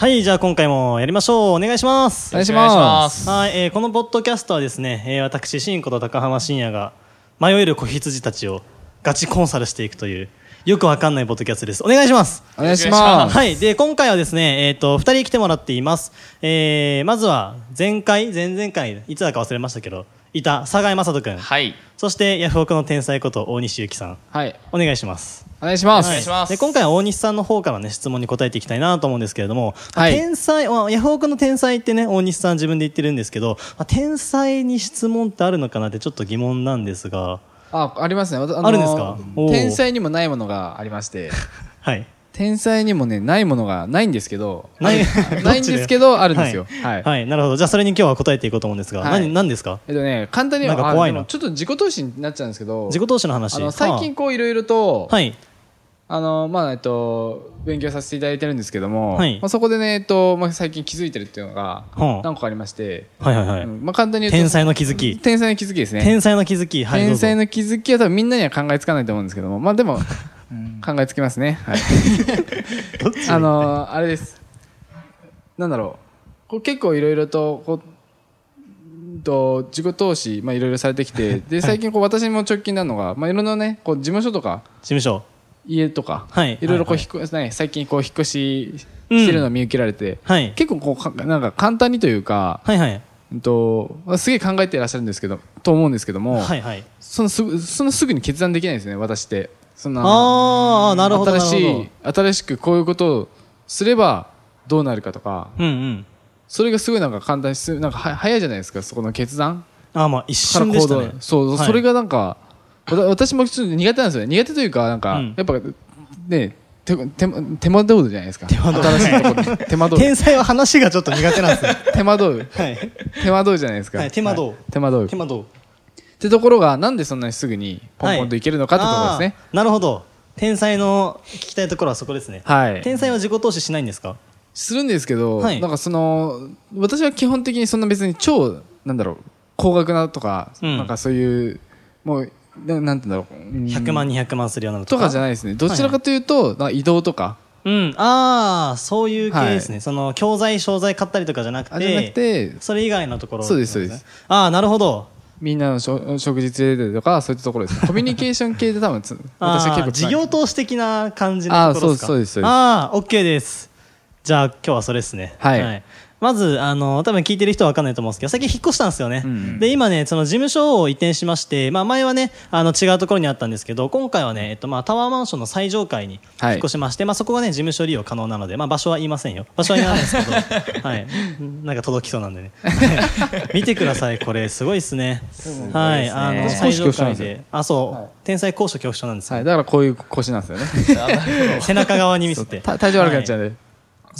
はい、じゃあ今回もやりましょう。お願いします。お願いします。はい、えーこのポッドキャストはですね、えー私、新子と高浜深也が迷える子羊たちをガチコンサルしていくという、よくわかんないポッドキャストです。お願いします。お願いします。はい。で、今回はですね、えっ、と、二人来てもらっています。えー、まずは、前回、前々回、いつだか忘れましたけど、いた、佐賀井正人くん。はい。そして、ヤフオクの天才こと大西ゆきさん。はい。お願いします。お願いします。お願いしますで今回は大西さんの方からね質問に答えていきたいなと思うんですけれども、まあはい天才まあヤフオクの天才ってね大西さん自分で言ってるんですけど、まあ、天才に質問ってあるのかなってちょっと疑問なんですがあ、ありますね。わたのあるんですか？天才にもないものがありまして、はい天才にもね、ないものがないんですけど、ない ないんですけど、あるんですよ。は、はい。い。はい。なるほど。じゃあそれに今日は答えていこうと思うんですが、はい。何何ですか？えっとね、簡単にはなんか怖いの。あでもちょっと自己投資になっちゃうんですけど、自己投資の話。あの最近こういろいろと、はい。あの、まあ、えっと、勉強させていただいてるんですけども、はい。まあ、そこでね、えっと、まあ、最近気づいてるっていうのがはあ。何個かありまして、はいはいはい、うん。まあ、簡単に言うと、天才の気づき。天才の気づきですね。天才の気づき。はいどうぞ。天才の気づきは多分みんなには考えつかないと思うんですけども、まあでも、考えつきますね。はい。あのーあれです。なんだろう。これ結構いろいろと、こう、うんと自己投資、まあいろいろされてきて、で、最近こう私も直近なのが、まあいろんなね、こう事務所とか、事務所。家とか、はい。いろいろこうはい引っ越し、ね、最近こう引っ越ししてるのを見受けられて、はい。結構こうか、なんか簡単にというか、はいはい。うんと、すげえ考えていらっしゃるんですけど、と思うんですけども、はいはい。そのすぐそのすぐに決断できないんですね私ってそんな。ああなるほど新しい新しくこういうことをすればどうなるかとか。どうんうん。それがすごいなんか簡単にすなんかは早いじゃないですかそこの決断。あーまあ一瞬でしたね。そう、はい。それがなんか私もちょっと苦手なんですよね。苦手というかなんか、うん。やっぱね手手手間取るじゃないですか。手間取る新しいと手間取る天才は話がちょっと苦手なんですね 手間取るはい。手間取るじゃないですか、はい手間取るはい。手間取る手間どう？ってところがなんでそんなにすぐにポンポンといけるのかってところですね。あーなるほど。天才の聞きたいところはそこですね、はい。天才は自己投資しないんですか？するんですけど、はい。なんかその私は基本的にそんな別に超なんだろう高額なとか、うん。なんかそういうもうななんてだろううん。100万200万するようなのとか？じゃないですね。どちらかというと、なんか移動とか。うん。ああそういう系ですね、はい。その教材商材買ったりとかじゃなくてあじゃなくてそれ以外のところそうですそうです。ああなるほどみんなのしょ食事連れてるとかそういったところですね。コミュニケーション系で多分つ 私は結構事業投資的な感じのところですか？あーそうですそうですああ OK です。じゃあ今日はそれですね。はいまずあの多分聞いてる人は分かんないと思うんですけど最近引っ越したんですよね、うんで今ねその事務所を移転しまして、まあ、前はねあの違うところにあったんですけど今回はね、えっとまあ、タワーマンションの最上階にはい。引っ越しまして、まあ、そこがね事務所利用可能なので、まあ、場所は言いませんよ。場所は言わないですけど、はい、なんか届きそうなんでね。見てくださいこれ。すごいですね。はい。あの私最上階で。あそう、はい。天才高所恐怖症なんですよ、はい、だからこういう腰なんですよね。背中側に見せて。た体調悪くなっちゃうんで、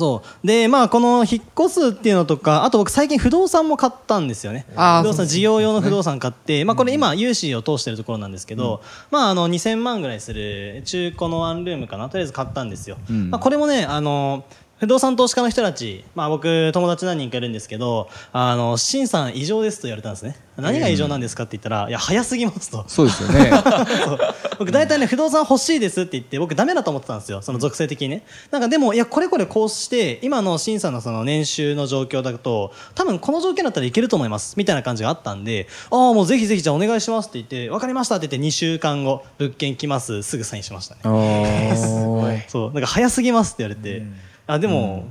そう。でまあこの引っ越すっていうのとかあと僕最近不動産も買ったんですよね。不動産事業用の不動産買って、まあこれ今融資を通してるところなんですけど、まああの2000万ぐらいする中古のワンルームかなとりあえず買ったんですよ、うん。まあこれもねあの不動産投資家の人たち、まあ、僕、友達何人かいるんですけど、あの、シンさん異常ですと言われたんですね。何が異常なんですかって言ったら、いや、早すぎますと。そうですよね。僕大体ね不動産欲しいですって言って僕ダメだと思ってたんですよ。その属性的にね。なんかでもいやこれこれこうして今の審査のその年収の状況だと多分この条件だったらいけると思いますみたいな感じがあったんでああもうぜひぜひじゃあお願いしますって言って分かりましたって言って2週間後物件来ます。すぐサインしましたね。おー。そう。なんか早すぎますって言われて、あでも、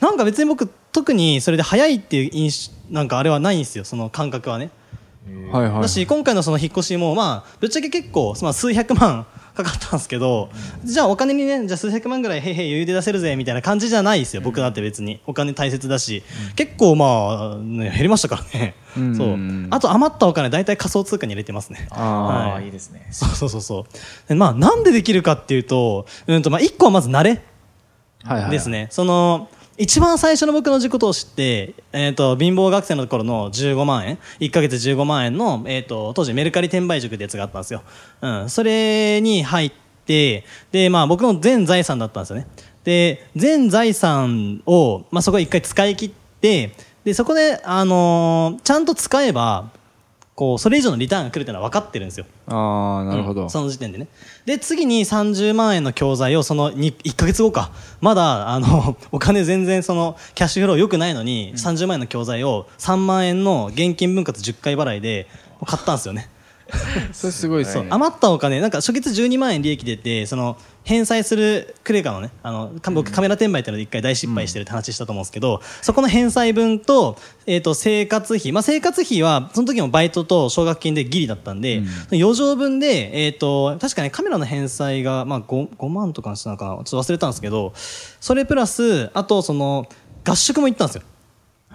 なんか別に僕特にそれで早いっていう印象なんかあれはないんですよその感覚はね。はいはいだし今回のその引っ越しもまあぶっちゃけ結構まあ数百万 かかったんですけど、じゃあお金にねじゃあ数百万ぐらいへいへい余裕で出せるぜみたいな感じじゃないですよ僕だって別に。お金大切だし、結構まあ、ね、減りましたからね、うん。そう。あと余ったお金大体仮想通貨に入れてますね。ああ、はい。いいですね。そうそうそうそう。でまあなんでできるかっていうと,、うんとまあ、1個はまず慣れですね、その一番最初の僕の自己投資って、えっ、と、貧乏学生の頃の15万円、1ヶ月15万円の、えっ、と、当時メルカリ転売塾ってやつがあったんですよ。うん。それに入って、で、まあ僕の全財産だったんですよね。で、全財産を、まあそこ一回使い切って、で、そこで、あのーちゃんと使えば、こう、それ以上のリターンが来るっていうのは分かってるんですよ。ああ、なるほど。うんその時点でね。で、次に30万円の教材をそのに1ヶ月後か。まだ、あの、お金全然その、キャッシュフロー良くないのに、30万円の教材を3万円の現金分割10回払いで買ったんですよね。それすごい。余ったお金、なんか初月12万円利益出て、その、返済するクレカのね、あの、か僕カメラ転売ってので一回大失敗してるって話したと思うんですけど、そこの返済分と、えっ、と、生活費。まあ、生活費は、その時もバイトと奨学金でギリだったんで、余剰分で、えっ、と、確かね、カメラの返済が、まあ5、5万とかしたのかなちょっと忘れたんですけど、それプラス、あと、その、合宿も行ったんですよ。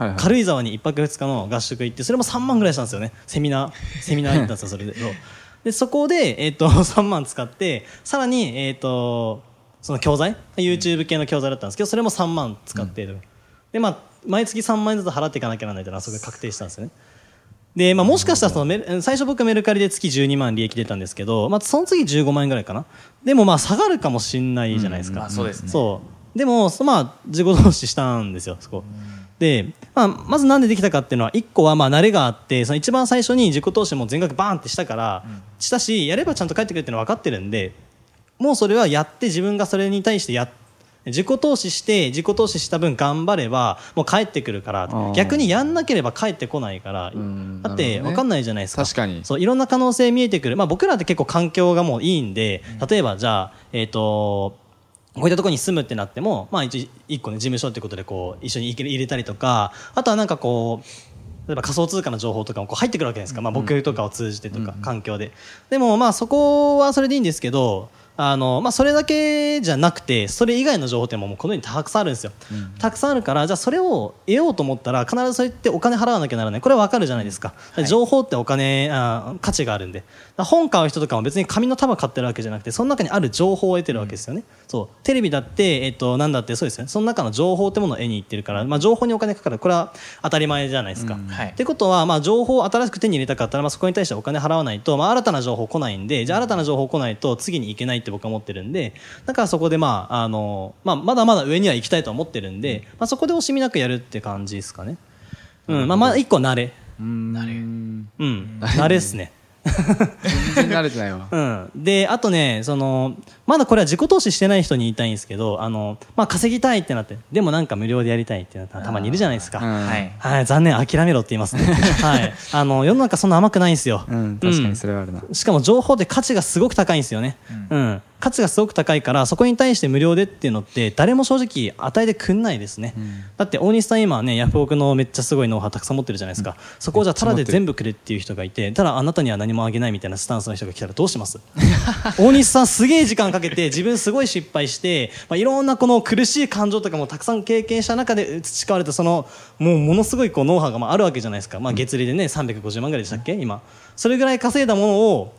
はいはい。軽井沢に1泊2日の合宿行ってそれも3万ぐらいしたんですよね。セミナーセミナー行ったんですよそれで。でそこで、えっと 3万使ってさらに、えっとその教材 YouTube 系の教材だったんですけどそれも3万使って、でまあ毎月3万円ずつ払っていかなきゃならないというのはそこで確定したんですよね。で、まあ、もしかしたらそのメル最初僕メルカリで月12万利益出たんですけど、まあ、その次15万円ぐらいかな。でもまあ下がるかもしんないじゃないですか、まあそうですね。そう。でもそまあ自己投資したんですよそこで、まあ、まずなんでできたかっていうのは1個はまあ慣れがあってその一番最初に自己投資も全額バーンってしたから、したしやればちゃんと返ってくるっていうのは分かってるんでもうそれはやって自分がそれに対してやっ自己投資して自己投資した分頑張ればもう帰ってくるからー。逆にやんなければ帰ってこないからんだって分かんないじゃないですか。確かに。そういろんな可能性見えてくる、まあ、僕らって結構環境がもういいんで例えばじゃあえっ、とこういったところに住むってなっても、まあ、一一個ね事務所ってことでこう一緒に入れ入れたりとかあとはなんかこう例えば仮想通貨の情報とかもこう入ってくるわけですか、まあ、僕とかを通じてとか、環境で。でもまあそこはそれでいいんですけどあの、まあ、それだけじゃなくてそれ以外の情報ってももうこのようにたくさんあるんですよ、たくさんあるからじゃあそれを得ようと思ったら必ずそうやってお金払わなきゃならない。これは分かるじゃないですか、情報ってお金あ価値があるんで。本買う人とかも別に紙の束買ってるわけじゃなくてその中にある情報を得てるわけですよね、そう。テレビだって、えっと、なんだってそうですよね。その中の情報ってものを得に行ってるから、まあ、情報にお金かかる。これは当たり前じゃないですか、はい。ってことは、まあ、情報を新しく手に入れたかったら、まあ、そこに対してお金払わないと、まあ、新たな情報来ないんでじゃあ新たな情報来ないと次に行けないって僕は思ってるんでだからそこで、まああのまあ、まだまだ上には行きたいとは思ってるんで、まあ、そこで惜しみなくやるって感じですかね、うんまあ、まあ一個慣れ。なれ。うん慣れっすね。全然慣れてないわ。うん、であとねそのまだこれは自己投資してない人に言いたいんですけどあの、まあ、稼ぎたいってなってでもなんか無料でやりたいってなったらたまにいるじゃないですか、うんはいはい、残念、諦めろって言いますね。はい。あの、世の中そんな甘くないんですよ。うん、確かにそれはあるな。しかも情報って価値がすごく高いんですよね。うん。価値がすごく高いから、そこに対して無料でっていうのって、誰も正直与えてくんないですね。だって、大西さん今ね、ヤフオクのめっちゃすごいノウハウたくさん持ってるじゃないですか。そこをじゃあ、ただで全部くれっていう人がいて、ただあなたには何もあげないみたいなスタンスの人が来たらどうします？大西さんすげえ時間かけて、自分すごい失敗して、まあ、いろんなこの苦しい感情とかもたくさん経験した中で培われた、その、もうものすごいこうノウハウがまああるわけじゃないですか。まあ、月利でね、350万ぐらいでしたっけ？今。それぐらい稼いだものを、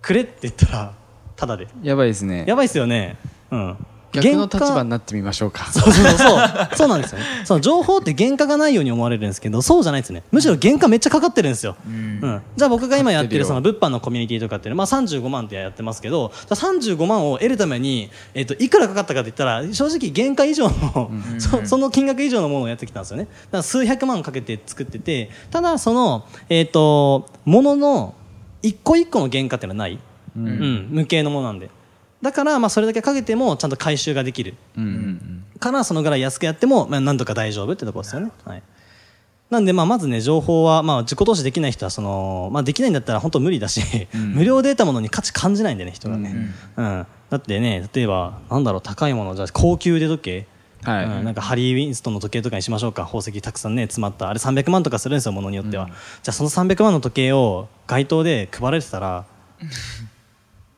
くれって言ったら、ただで。やばいですね。やばいですよね。うん。逆の立場になってみましょうか。そうそうそう。そうなんですよね。その情報って原価がないように思われるんですけど、そうじゃないですね。むしろ原価めっちゃかかってるんですよ。うん。じゃあ僕が今やってるその物販のコミュニティとかっていうのは、まあ35万ってやってますけど、じゃあ35万を得るために、えっと、いくらかかったかって言ったら、正直原価以上の、そその金額以上のものをやってきたんですよね。だから数百万かけて作ってて、ただその、えっと、ものの一個一個の原価っていうのはない。うん。無形のものなんで。だから、まあ、それだけかけても、ちゃんと回収ができる。うんうんからそのぐらい安くやっても、まあ、なんとか大丈夫ってところですよね。はい。なんで、まあ、まずね、情報は、まあ、自己投資できない人は、その、まあ、できないんだったら本当無理だし、無料で得たものに価値感じないんでね、人がね。うん。だってね、例えば、なんだろう、高いもの、じゃあ高級腕時計。はいうんなんかハリー・ウィンストンの時計とかにしましょうか宝石たくさんね詰まったあれ300万とかするんですよものによっては、じゃあその300万の時計を街頭で配られてたら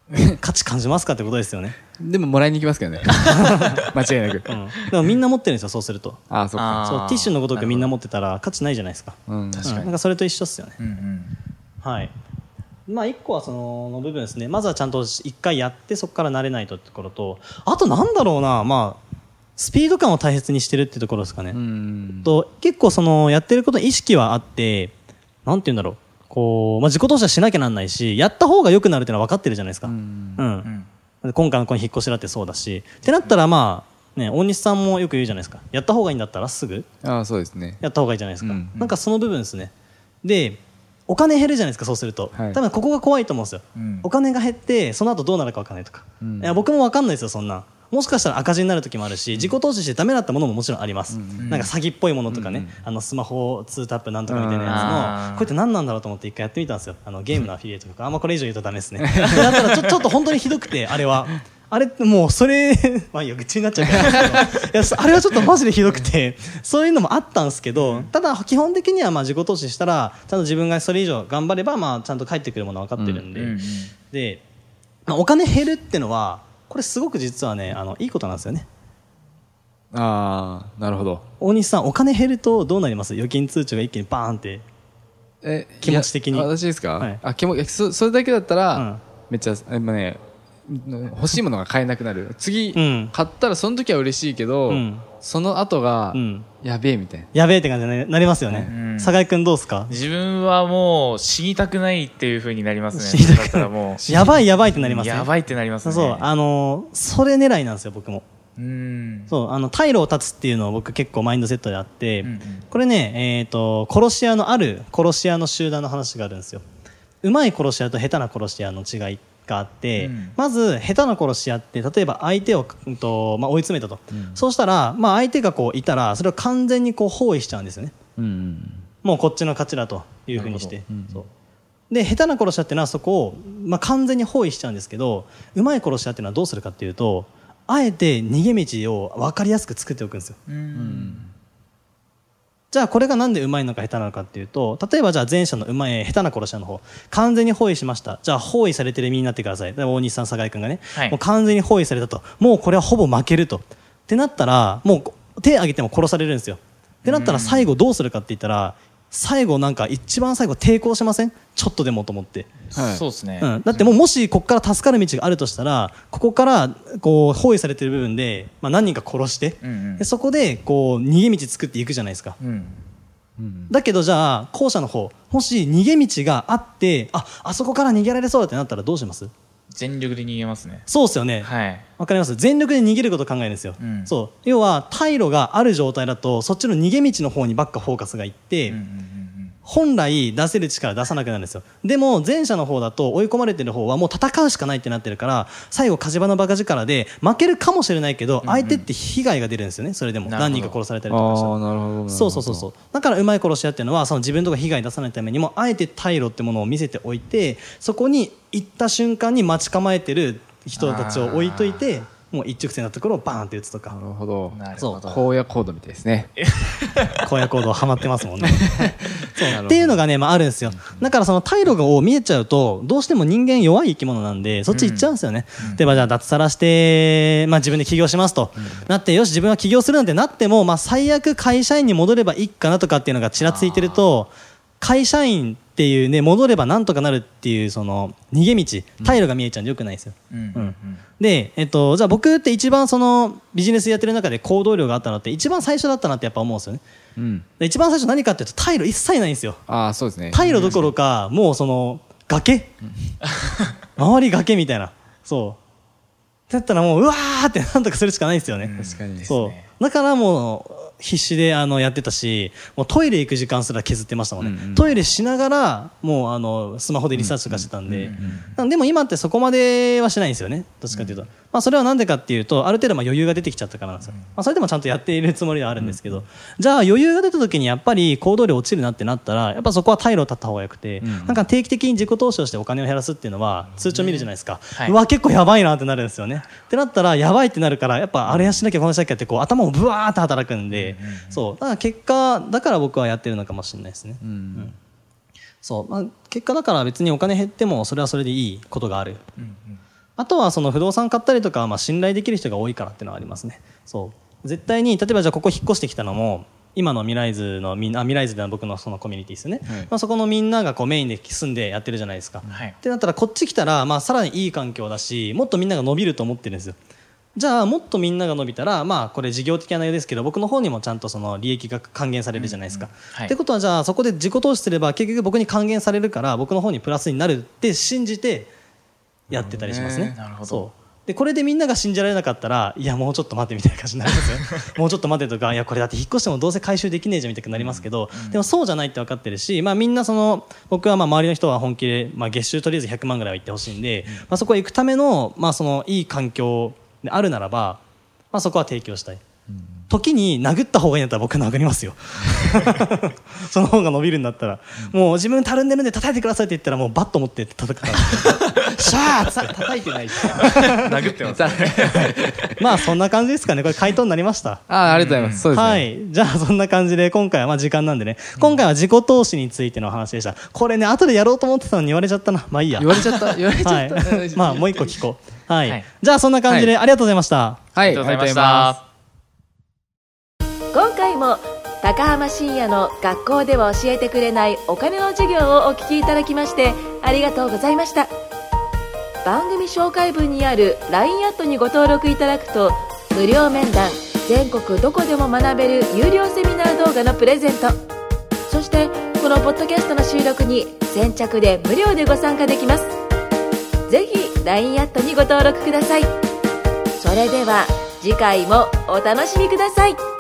価値感じますかってことですよね。でももらいに行きますけどね。間違いなく。うん、でもみんな持ってるんですよそうすると。ああ、そっか。そうティッシュのごとくみんな持ってたら価値ないじゃないですか。うん。うん。なんかそれと一緒っすよね、うんうん。はい。まあ一個はそのの部分ですね。まずはちゃんと一回やってそこから慣れないとってところと。あとなんだろうな。まあスピード感を大切にしてるってところですかね。うん。と結構そのやってることに意識はあってなんて言うんだろうこう、まあ、自己投資はしなきゃなんないしやった方が良くなるっていうのは分かってるじゃないですか、うん。うん。今回のこの引っ越しだってそうだし。ってなったらまあね大西さんもよく言うじゃないですか。やった方がいいんだったらすぐ。ああそうですね。やった方がいいじゃないですか、うんなんかその部分ですね。でお金減るじゃないですかそうすると、はい。多分ここが怖いと思うんですよ、うん。お金が減ってその後どうなるか分かんないとか、うん。いや僕も分かんないですよそんなもしかしたら赤字になる時もあるし自己投資してダメだったものももちろんあります、んなんか詐欺っぽいものとかね、うんあのスマホ2タップなんとかみたいなやつのこれって何なんだろうと思って一回やってみたんですよ。あのゲームのアフィリエイトとかあんまこれ以上言うとダメですね。だったらちょ ちょっと本当にひどくてあれは。あれってもうそれまあいいよ愚痴になっちゃうから。いやそあれはちょっとマジでひどくて。そういうのもあったんですけどただ基本的にはまあ自己投資したらちゃんと自分がそれ以上頑張ればまあちゃんと返ってくるものは分かってるんで、で、まあ、お金減るってのはこれすごく実はねあのいいことなんですよね。ああなるほど。大西さんお金減るとどうなります？預金通帳が一気にバーンって。え気持ち的に。私ですか、はい。あ気もそそれだけだったら、うん。めっちゃえまあね欲しいものが買えなくなる。次、うん。買ったらその時は嬉しいけど、うん。その後が、うん。やべえみたいな。やべえって感じになりますよね、うん。酒井君どうですか？自分はもう死にたくないっていう風になりますね。死にたくない。やばいやばいってなりますね。やばいってなりますね。そうあのーそれ狙いなんですよ僕も。うん。そうあの退路を断つっていうのを僕結構マインドセットであって、うんうん。これね、えー、と殺し屋のある殺し屋の集団の話があるんですよ。うまい殺し屋と下手な殺し屋の違いがあって、うん。まず下手な殺し屋って例えば相手を、うんとまあ、追い詰めたと、そうしたら、まあ、相手がこういたらそれを完全にこう包囲しちゃうんですよね。うんもうこっちの勝ちだというふうにして。うん。そう。で下手な殺し屋っていうのはそこを、まあ、完全に包囲しちゃうんですけどうまい殺し屋っていうのはどうするかっていうとあえて逃げ道を分かりやすく作っておくんですよ。うん。じゃあこれがなんでうまいのか下手なのかっていうと例えばじゃあ前者のうまい下手な殺し屋の方。完全に包囲しました。じゃあ包囲されてる身になってください。で大西さん酒井君がね、はい。もう完全に包囲されたと。もうこれはほぼ負けると。ってなったらもう手挙げても殺されるんですよ。ってなったら最後どうするかって言ったら最後なんか一番最後抵抗しません？ちょっとでもと思って。はい。そうですね。うん、だってもうもしここから助かる道があるとしたらここからこう包囲されてる部分で、まあ、何人か殺して、うんうん。でそこでこう逃げ道作っていくじゃないですか。うん。うんだけどじゃあ後者の方もし逃げ道があってああそこから逃げられそうだってなったらどうします？全力で逃げますね。そうですよね。はい。わかります？全力で逃げることを考えるんですよ、うん。そう。要は退路がある状態だとそっちの逃げ道の方にばっかフォーカスがいって、うんうんうん本来出せる力出さなくなるんですよ。でも前者の方だと追い込まれてる方はもう戦うしかないってなってるから最後火事場のバカ力で負けるかもしれないけど、相手って被害が出るんですよねそれでも。何人か殺されたりとかしたそうそうそうそう。だからうまい殺し屋っていうのはその自分とか被害出さないためにもあえて退路ってものを見せておいてそこに行った瞬間に待ち構えてる人たちを置いといてもう一直線のところをバーンって打つとか。なるほど。そう。荒野コードみたいですね。荒野行動はまってますもんねっていうのがね、まあ、あるんですよ。だからその退路を見えちゃうとどうしても人間弱い生き物なんでそっち行っちゃうんですよね、例えばじゃあ脱サラして、まあ、自分で起業しますと、なってよし自分は起業するなんてなっても、まあ、最悪会社員に戻ればいいかなとかっていうのがちらついてると会社員っていうね戻ればなんとかなるっていうその逃げ道退路が見えちゃうんでよくないですよ、うん。うん。うん。で、えっと、じゃあ僕って一番そのビジネスやってる中で行動量があったのって一番最初だったなってやっぱ思うんですよね。うん。で一番最初何かっていうと退路一切ないんですよ。ああそうですね。退路どころかもうその崖。周り崖みたいな。そう。だったらもううわーってなんとかするしかないんですよね、確かにそう。だからもう必死であのやってたしもうトイレ行く時間すら削ってましたもんね、うんうん。トイレしながらもうあのスマホでリサーチとかしてたんで、なんでも今ってそこまではしないんですよね。どっちかと。いうと、まあ、それはなんでかっていうとある程度まあ余裕が出てきちゃったからなんですよ、まあ、それでもちゃんとやっているつもりではあるんですけど、じゃあ余裕が出た時にやっぱり行動量落ちるなってなったらやっぱそこは退路を断った方がよくて、なんか定期的に自己投資をしてお金を減らすっていうのは通帳見るじゃないですか、はい。うわ結構やばいなってなるんですよね。ってなったらやばいってなるからやっぱあれやしなきゃこのしなきゃってこう頭をぶわーって働くんで、そう。だから結果だから僕はやってるのかもしれないですね、うん。そう。まあ、結果だから別にお金減ってもそれはそれでいいことがある、うんうん。あとはその不動産買ったりとかはまあ信頼できる人が多いからっていうのはありますね。そう。絶対に例えばじゃあここ引っ越してきたのも今の未来図のみんなあ未来図では僕のそのコミュニティですよね、はい。まあ、そこのみんながこうメインで住んでやってるじゃないですか、はい。ってなったらこっち来たらまあさらにいい環境だしもっとみんなが伸びると思ってるんですよじゃあもっとみんなが伸びたらまあこれ事業的な内容ですけど僕の方にもちゃんとその利益が還元されるじゃないですか。はい。ってことはじゃあそこで自己投資すれば結局僕に還元されるから僕の方にプラスになるって信じてやってたりしますね。なるほど。そう。でこれでみんなが信じられなかったらいやもうちょっと待ってみたいな感じになりますよ。もうちょっと待 ってとかいやこれだって引っ越してもどうせ回収できねえじゃんみたいになりますけど、でもそうじゃないって分かってるし、まあ、みんなその僕はまあ周りの人は本気で、まあ、月収とりあえず100万ぐらいは行ってほしいんで、まあ、そこへ行くための,、まあそのいい環境であるならば、まあ、そこは提供したい。時に殴った方がいいんだったら僕は殴りますよ その方が伸びるんだったら、もう自分たるんでるんで叩いてくださいって言ったらもうバット持って叩くから シャーッさ叩いてないし殴ってます まあそんな感じですかねこれ回答になりましたああ、ありがとうございます。ね。はい。じゃあそんな感じで今回はまあ時間なんでね、今回は自己投資についての話でした。これね、後でやろうと思ってたのに言われちゃったな。まあいいや。言われちゃった。言われちゃはいった。。まあもう一個聞こう。はい。はい。じゃあそんな感じで、ありがとうございました。はい、ありがとうございました今回も高浜深也の学校では教えてくれないお金の授業をお聞きいただきましてありがとうございました。番組紹介文にある LINE アットにご登録いただくと無料面談全国どこでも学べる有料セミナー動画のプレゼント。そしてこのポッドキャストの収録に先着で無料でご参加できますぜひ LINE アットにご登録ください。それでは次回もお楽しみください。